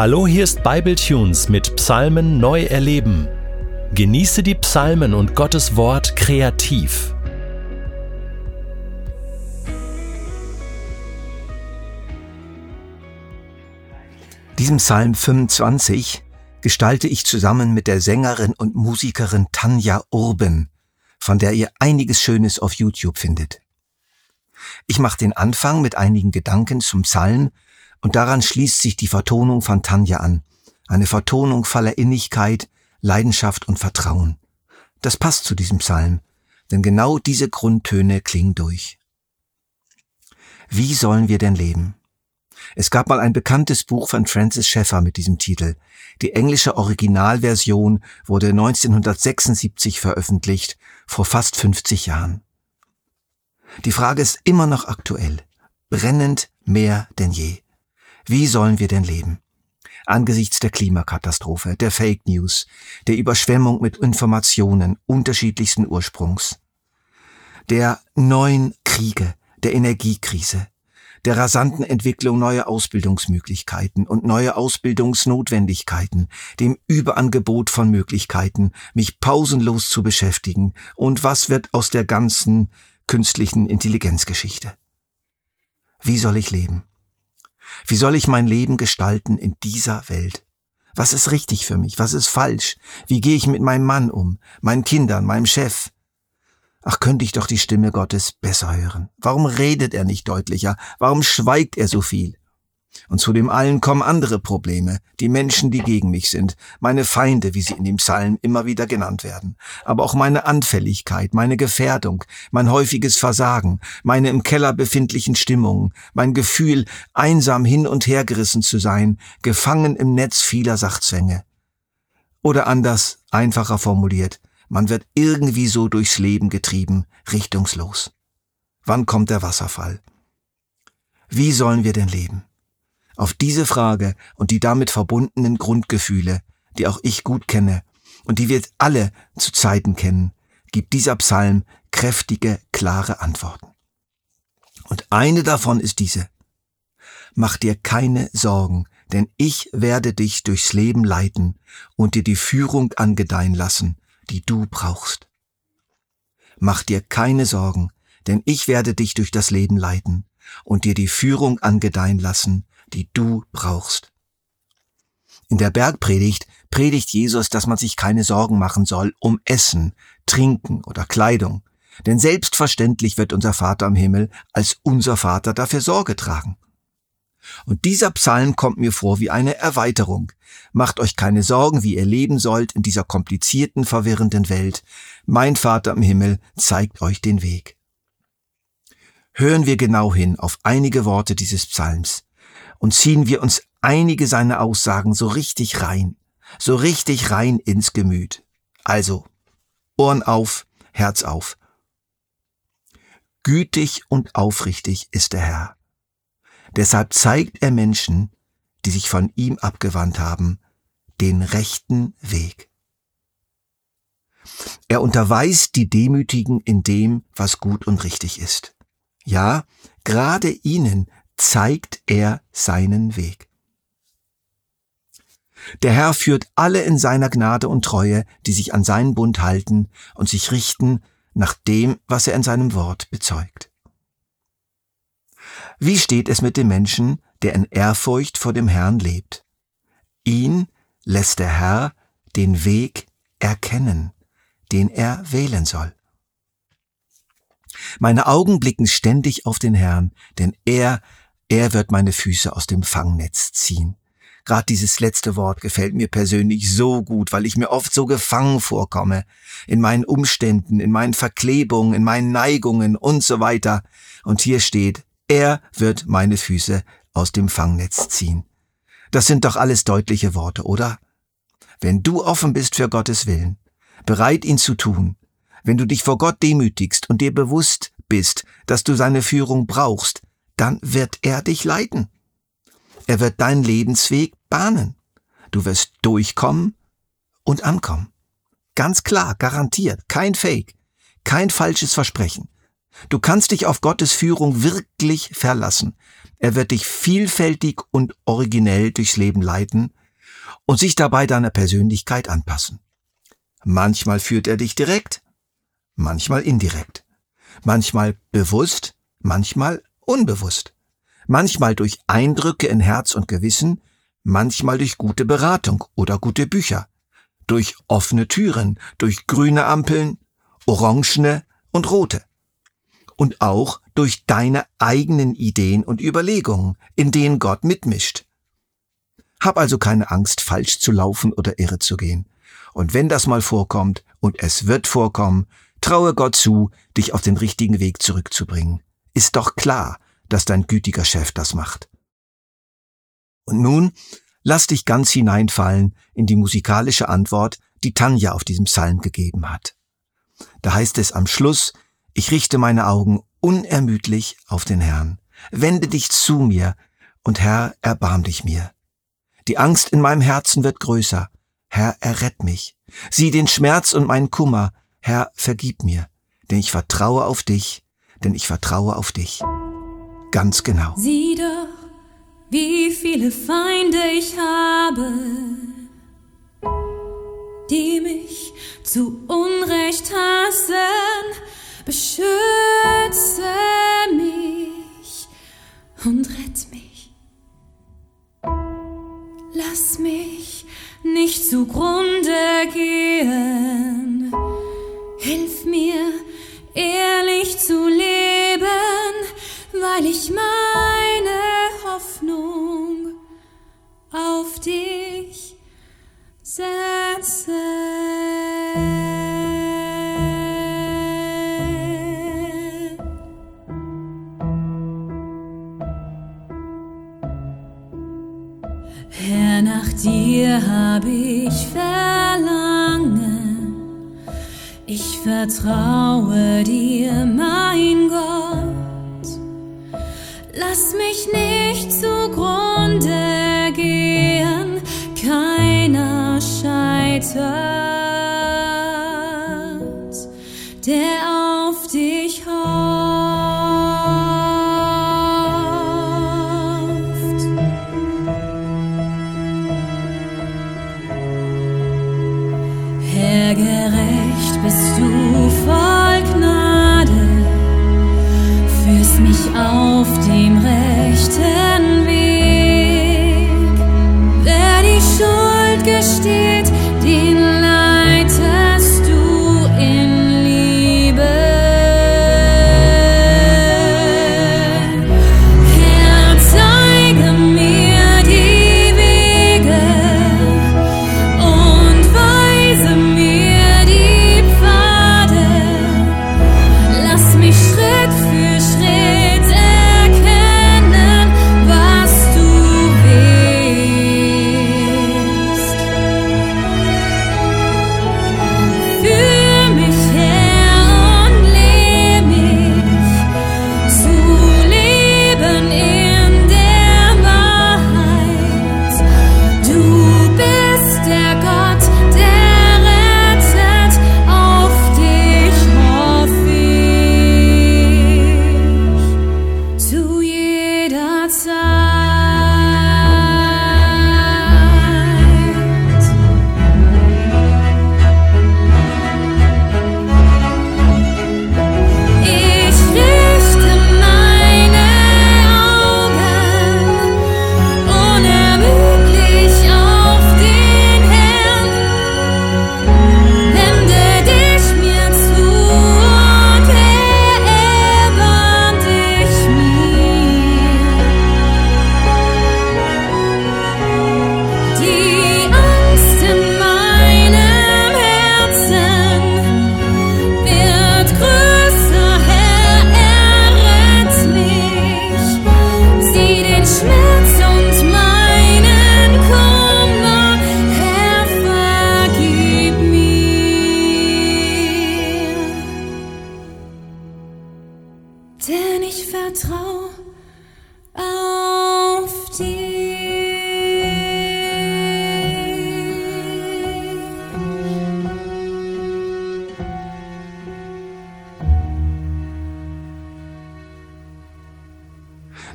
Hallo, hier ist Bibletunes mit Psalmen neu erleben. Genieße die Psalmen und Gottes Wort kreativ. Diesen Psalm 25 gestalte ich zusammen mit der Sängerin und Musikerin Tanja Urben, von der ihr einiges Schönes auf YouTube findet. Ich mache den Anfang mit einigen Gedanken zum Psalm und daran schließt sich die Vertonung von Tanja an. Eine Vertonung voller Innigkeit, Leidenschaft und Vertrauen. Das passt zu diesem Psalm, denn genau diese Grundtöne klingen durch. Wie sollen wir denn leben? Es gab mal ein bekanntes Buch von Francis Schaeffer mit diesem Titel. Die englische Originalversion wurde 1976 veröffentlicht, vor fast 50 Jahren. Die Frage ist immer noch aktuell, brennend mehr denn je. Wie sollen wir denn leben? Angesichts der Klimakatastrophe, der Fake News, der Überschwemmung mit Informationen unterschiedlichsten Ursprungs, der neuen Kriege, der Energiekrise, der rasanten Entwicklung neuer Ausbildungsmöglichkeiten und neue Ausbildungsnotwendigkeiten, dem Überangebot von Möglichkeiten, mich pausenlos zu beschäftigen und was wird aus der ganzen künstlichen Intelligenzgeschichte? Wie soll ich leben? Wie soll ich mein Leben gestalten in dieser Welt? Was ist richtig für mich? Was ist falsch? Wie gehe ich mit meinem Mann um, meinen Kindern, meinem Chef? Ach, könnte ich doch die Stimme Gottes besser hören. Warum redet er nicht deutlicher? Warum schweigt er so viel? Und zu dem allen kommen andere Probleme, die Menschen, die gegen mich sind, meine Feinde, wie sie in dem Psalm immer wieder genannt werden, aber auch meine Anfälligkeit, meine Gefährdung, mein häufiges Versagen, meine im Keller befindlichen Stimmungen, mein Gefühl, einsam hin und her gerissen zu sein, gefangen im Netz vieler Sachzwänge. Oder anders, einfacher formuliert, man wird irgendwie so durchs Leben getrieben, richtungslos. Wann kommt der Wasserfall? Wie sollen wir denn leben? Auf diese Frage und die damit verbundenen Grundgefühle, die auch ich gut kenne und die wir alle zu Zeiten kennen, gibt dieser Psalm kräftige, klare Antworten. Und eine davon ist diese. Mach dir keine Sorgen, denn ich werde dich durchs Leben leiten und dir die Führung angedeihen lassen, die du brauchst. Mach dir keine Sorgen, denn ich werde dich durch das Leben leiten und dir die Führung angedeihen lassen, die du brauchst. In der Bergpredigt predigt Jesus, dass man sich keine Sorgen machen soll um Essen, Trinken oder Kleidung, denn selbstverständlich wird unser Vater im Himmel als unser Vater dafür Sorge tragen. Und dieser Psalm kommt mir vor wie eine Erweiterung. Macht euch keine Sorgen, wie ihr leben sollt in dieser komplizierten, verwirrenden Welt. Mein Vater im Himmel zeigt euch den Weg. Hören wir genau hin auf einige Worte dieses Psalms und ziehen wir uns einige seiner Aussagen so richtig rein, so richtig rein ins Gemüt. Also, Ohren auf, Herz auf. Gütig und aufrichtig ist der Herr. Deshalb zeigt er Menschen, die sich von ihm abgewandt haben, den rechten Weg. Er unterweist die Demütigen in dem, was gut und richtig ist. Ja, gerade ihnen zeigt er seinen Weg. Der Herr führt alle in seiner Gnade und Treue, die sich an seinen Bund halten und sich richten nach dem, was er in seinem Wort bezeugt. Wie steht es mit dem Menschen, der in Ehrfurcht vor dem Herrn lebt? Ihn lässt der Herr den Weg erkennen, den er wählen soll. Meine Augen blicken ständig auf den Herrn, denn er er wird meine Füße aus dem Fangnetz ziehen. Gerade dieses letzte Wort gefällt mir persönlich so gut, weil ich mir oft so gefangen vorkomme. In meinen Umständen, in meinen Verklebungen, in meinen Neigungen und so weiter. Und hier steht, er wird meine Füße aus dem Fangnetz ziehen. Das sind doch alles deutliche Worte, oder? Wenn du offen bist für Gottes Willen, bereit ihn zu tun, wenn du dich vor Gott demütigst und dir bewusst bist, dass du seine Führung brauchst, dann wird er dich leiten. Er wird deinen Lebensweg bahnen. Du wirst durchkommen und ankommen. Ganz klar, garantiert, kein Fake, kein falsches Versprechen. Du kannst dich auf Gottes Führung wirklich verlassen. Er wird dich vielfältig und originell durchs Leben leiten und sich dabei deiner Persönlichkeit anpassen. Manchmal führt er dich direkt, manchmal indirekt, manchmal bewusst, manchmal unbewusst, manchmal durch Eindrücke in Herz und Gewissen, manchmal durch gute Beratung oder gute Bücher, durch offene Türen, durch grüne Ampeln, orangene und rote. Und auch durch deine eigenen Ideen und Überlegungen, in denen Gott mitmischt. Hab also keine Angst, falsch zu laufen oder irre zu gehen. Und wenn das mal vorkommt, und es wird vorkommen, traue Gott zu, dich auf den richtigen Weg zurückzubringen. Ist doch klar, dass dein gütiger Chef das macht. Und nun lass dich ganz hineinfallen in die musikalische Antwort, die Tanja auf diesem Psalm gegeben hat. Da heißt es am Schluss, ich richte meine Augen unermüdlich auf den Herrn. Wende dich zu mir, und Herr, erbarm dich mir. Die Angst in meinem Herzen wird größer. Herr, errett mich. Sieh den Schmerz und meinen Kummer. Herr, vergib mir. Denn ich vertraue auf dich, denn ich vertraue auf dich. Ganz genau. Sieh doch, wie viele Feinde ich habe, die mich zu Unrecht hassen. Beschütze mich und rett mich. Lass mich nicht zugrunde gehen. Hilf mir, ehrlich zu leben, weil ich meine Hoffnung auf dich setze. Herr, nach dir hab ich Verlangen. Ich vertraue dir, mein Gott. Lass mich nicht zugrunde gehen, keiner scheitert, der auf dich hofft. Auf dem rechten Weg. Wer die Schuld gesteht, den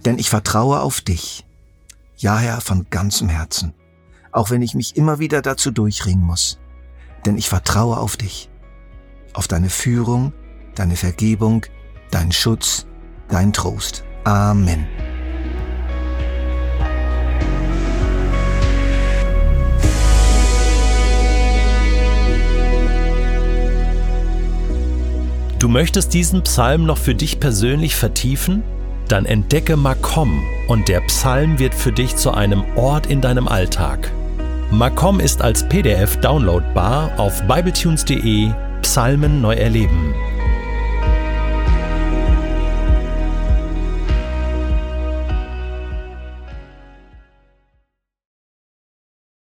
Denn ich vertraue auf dich. Ja, Herr, von ganzem Herzen. Auch wenn ich mich immer wieder dazu durchringen muss. Denn ich vertraue auf dich. Auf deine Führung, deine Vergebung, deinen Schutz, deinen Trost. Amen. Du möchtest diesen Psalm noch für dich persönlich vertiefen? Dann entdecke Makom und der Psalm wird für dich zu einem Ort in deinem Alltag. Makom ist als PDF downloadbar auf bibletunes.de Psalmen neu erleben.